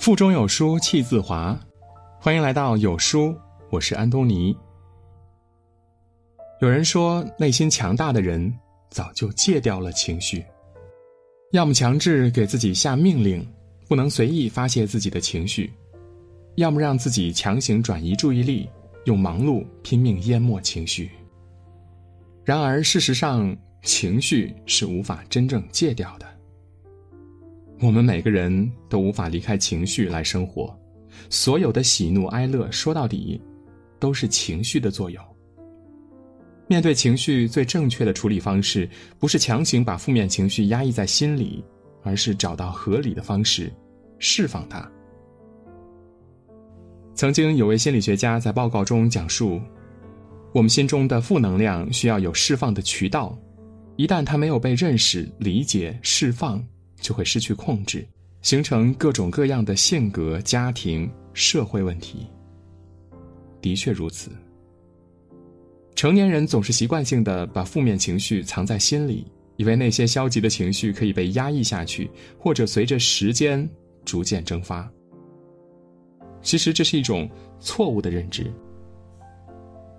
腹中有书气自华，欢迎来到有书，我是安东尼。有人说，内心强大的人早就戒掉了情绪，要么强制给自己下命令，不能随意发泄自己的情绪，要么让自己强行转移注意力，用忙碌拼命淹没情绪。然而，事实上，情绪是无法真正戒掉的。我们每个人都无法离开情绪来生活，所有的喜怒哀乐，说到底，都是情绪的作用。面对情绪，最正确的处理方式，不是强行把负面情绪压抑在心里，而是找到合理的方式，释放它。曾经有位心理学家在报告中讲述，我们心中的负能量需要有释放的渠道，一旦它没有被认识、理解、释放。就会失去控制，形成各种各样的性格、家庭、社会问题。的确如此。成年人总是习惯性的把负面情绪藏在心里，以为那些消极的情绪可以被压抑下去，或者随着时间逐渐蒸发。其实这是一种错误的认知。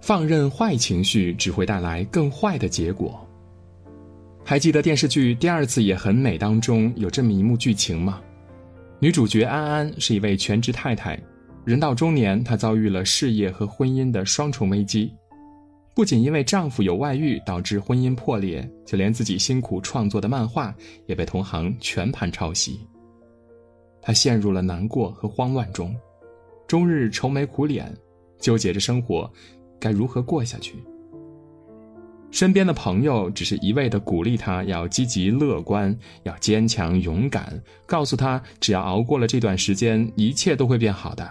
放任坏情绪只会带来更坏的结果。还记得电视剧《第二次也很美》当中有这么一幕剧情吗？女主角安安是一位全职太太，人到中年，她遭遇了事业和婚姻的双重危机。不仅因为丈夫有外遇导致婚姻破裂，就连自己辛苦创作的漫画也被同行全盘抄袭。她陷入了难过和慌乱中，终日愁眉苦脸，纠结着生活该如何过下去。身边的朋友只是一味的鼓励他要积极乐观，要坚强勇敢，告诉他只要熬过了这段时间，一切都会变好的。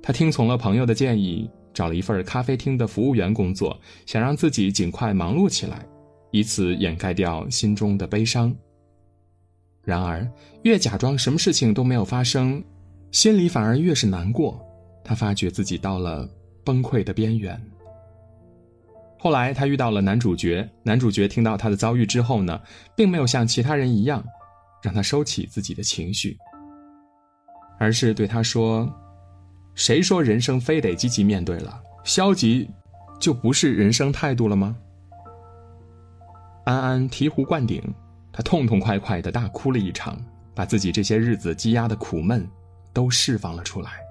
他听从了朋友的建议，找了一份咖啡厅的服务员工作，想让自己尽快忙碌起来，以此掩盖掉心中的悲伤。然而，越假装什么事情都没有发生，心里反而越是难过。他发觉自己到了崩溃的边缘。后来，他遇到了男主角。男主角听到他的遭遇之后呢，并没有像其他人一样，让他收起自己的情绪，而是对他说：“谁说人生非得积极面对了？消极，就不是人生态度了吗？”安安醍醐灌顶，他痛痛快快的大哭了一场，把自己这些日子积压的苦闷，都释放了出来。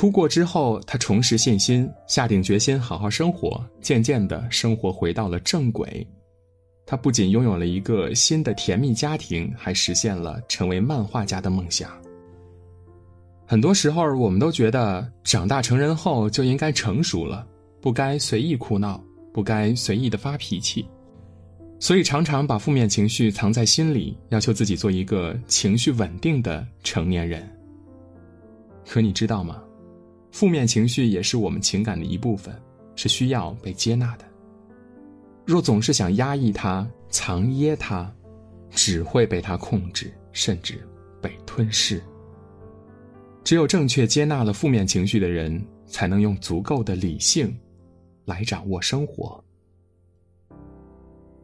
哭过之后，他重拾信心，下定决心好好生活。渐渐的，生活回到了正轨。他不仅拥有了一个新的甜蜜家庭，还实现了成为漫画家的梦想。很多时候，我们都觉得长大成人后就应该成熟了，不该随意哭闹，不该随意的发脾气，所以常常把负面情绪藏在心里，要求自己做一个情绪稳定的成年人。可你知道吗？负面情绪也是我们情感的一部分，是需要被接纳的。若总是想压抑它、藏掖它，只会被它控制，甚至被吞噬。只有正确接纳了负面情绪的人，才能用足够的理性来掌握生活。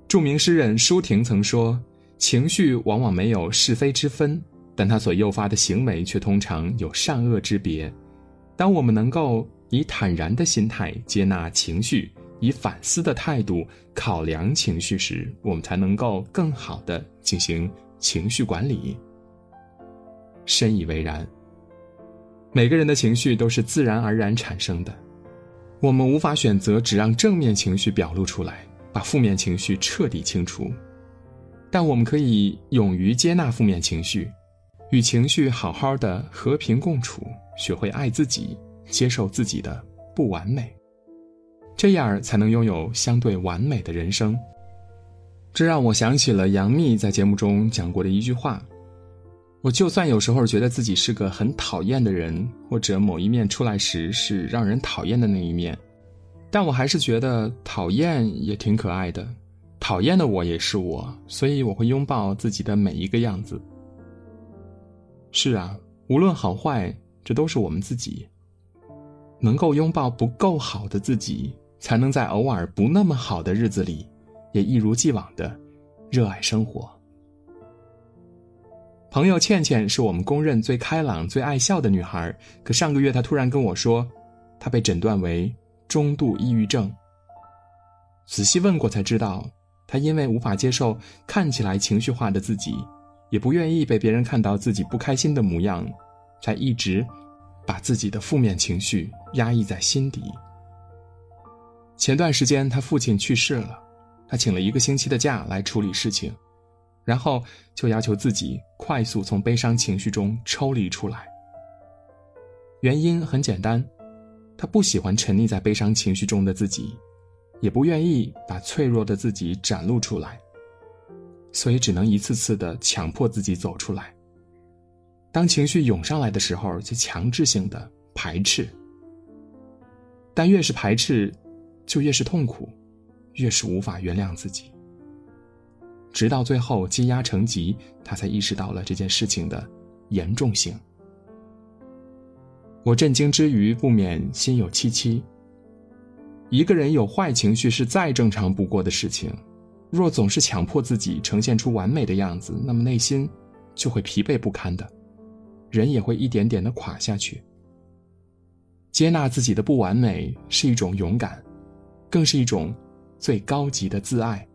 著名诗人舒婷曾说：“情绪往往没有是非之分，但它所诱发的行为却通常有善恶之别。”当我们能够以坦然的心态接纳情绪，以反思的态度考量情绪时，我们才能够更好的进行情绪管理。深以为然。每个人的情绪都是自然而然产生的，我们无法选择只让正面情绪表露出来，把负面情绪彻底清除，但我们可以勇于接纳负面情绪。与情绪好好的和平共处，学会爱自己，接受自己的不完美，这样才能拥有相对完美的人生。这让我想起了杨幂在节目中讲过的一句话：“我就算有时候觉得自己是个很讨厌的人，或者某一面出来时是让人讨厌的那一面，但我还是觉得讨厌也挺可爱的，讨厌的我也是我，所以我会拥抱自己的每一个样子。”是啊，无论好坏，这都是我们自己。能够拥抱不够好的自己，才能在偶尔不那么好的日子里，也一如既往的热爱生活。朋友倩倩是我们公认最开朗、最爱笑的女孩，可上个月她突然跟我说，她被诊断为中度抑郁症。仔细问过才知道，她因为无法接受看起来情绪化的自己，也不愿意被别人看到自己不开心的模样，才一直把自己的负面情绪压抑在心底。前段时间，他父亲去世了，他请了一个星期的假来处理事情。然后就要求自己快速从悲伤情绪中抽离出来。原因很简单，他不喜欢沉溺在悲伤情绪中的自己，也不愿意把脆弱的自己展露出来，所以只能一次次的强迫自己走出来。当情绪涌上来的时候，就强制性的排斥。但越是排斥，就越是痛苦，越是无法原谅自己。直到最后积压成疾，他才意识到了这件事情的严重性。我震惊之余，不免心有戚戚。一个人有坏情绪是再正常不过的事情，若总是强迫自己呈现出完美的样子，那么内心就会疲惫不堪的，人也会一点点的垮下去。接纳自己的不完美是一种勇敢，更是一种最高级的自爱。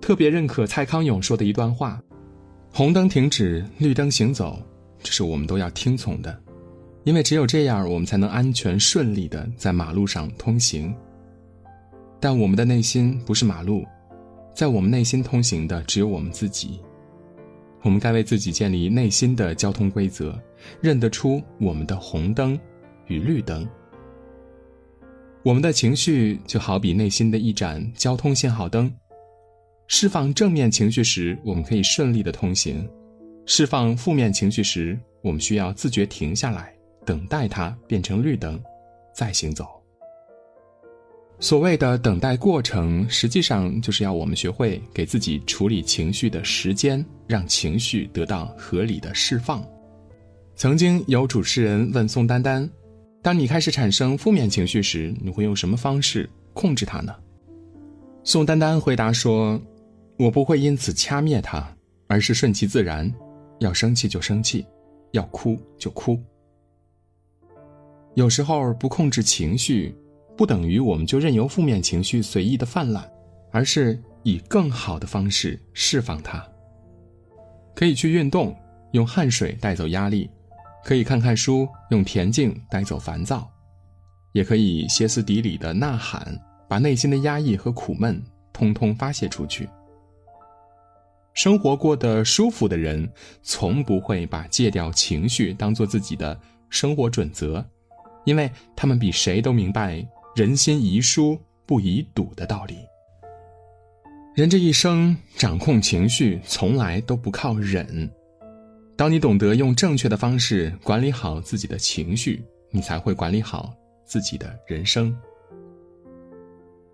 特别认可蔡康永说的一段话：“红灯停止，绿灯行走，这是我们都要听从的，因为只有这样，我们才能安全顺利的在马路上通行。但我们的内心不是马路，在我们内心通行的只有我们自己。我们该为自己建立内心的交通规则，认得出我们的红灯与绿灯。我们的情绪就好比内心的一盏交通信号灯。”释放正面情绪时，我们可以顺利的通行；释放负面情绪时，我们需要自觉停下来，等待它变成绿灯，再行走。所谓的等待过程，实际上就是要我们学会给自己处理情绪的时间，让情绪得到合理的释放。曾经有主持人问宋丹丹：“当你开始产生负面情绪时，你会用什么方式控制它呢？”宋丹丹回答说。我不会因此掐灭它，而是顺其自然，要生气就生气，要哭就哭。有时候不控制情绪，不等于我们就任由负面情绪随意的泛滥，而是以更好的方式释放它。可以去运动，用汗水带走压力；可以看看书，用恬静带走烦躁；也可以歇斯底里的呐喊，把内心的压抑和苦闷通通发泄出去。生活过得舒服的人，从不会把戒掉情绪当做自己的生活准则，因为他们比谁都明白“人心宜疏不宜堵”的道理。人这一生掌控情绪，从来都不靠忍。当你懂得用正确的方式管理好自己的情绪，你才会管理好自己的人生。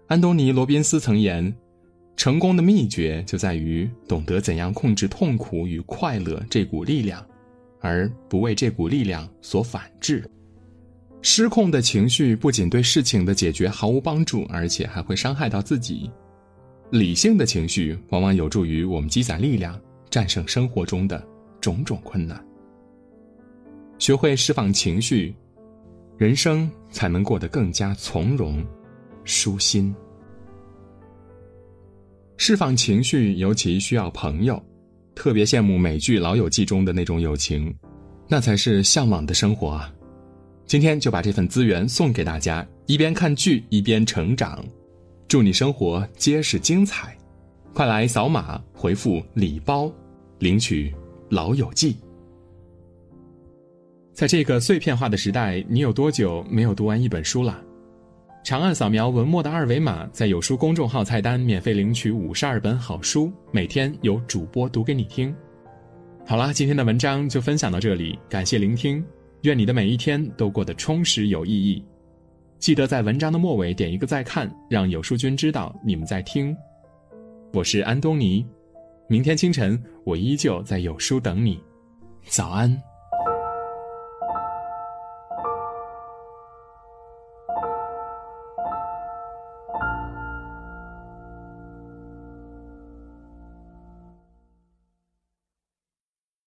安东尼·罗宾斯曾言。成功的秘诀就在于懂得怎样控制痛苦与快乐这股力量，而不为这股力量所反制。失控的情绪不仅对事情的解决毫无帮助，而且还会伤害到自己。理性的情绪往往有助于我们积攒力量，战胜生活中的种种困难。学会释放情绪，人生才能过得更加从容、舒心。释放情绪尤其需要朋友，特别羡慕美剧《老友记》中的那种友情，那才是向往的生活啊！今天就把这份资源送给大家，一边看剧一边成长，祝你生活皆是精彩！快来扫码回复“礼包”，领取《老友记》。在这个碎片化的时代，你有多久没有读完一本书了？长按扫描文末的二维码，在有书公众号菜单免费领取五十二本好书，每天有主播读给你听。好啦，今天的文章就分享到这里，感谢聆听，愿你的每一天都过得充实有意义。记得在文章的末尾点一个再看，让有书君知道你们在听。我是安东尼，明天清晨我依旧在有书等你，早安。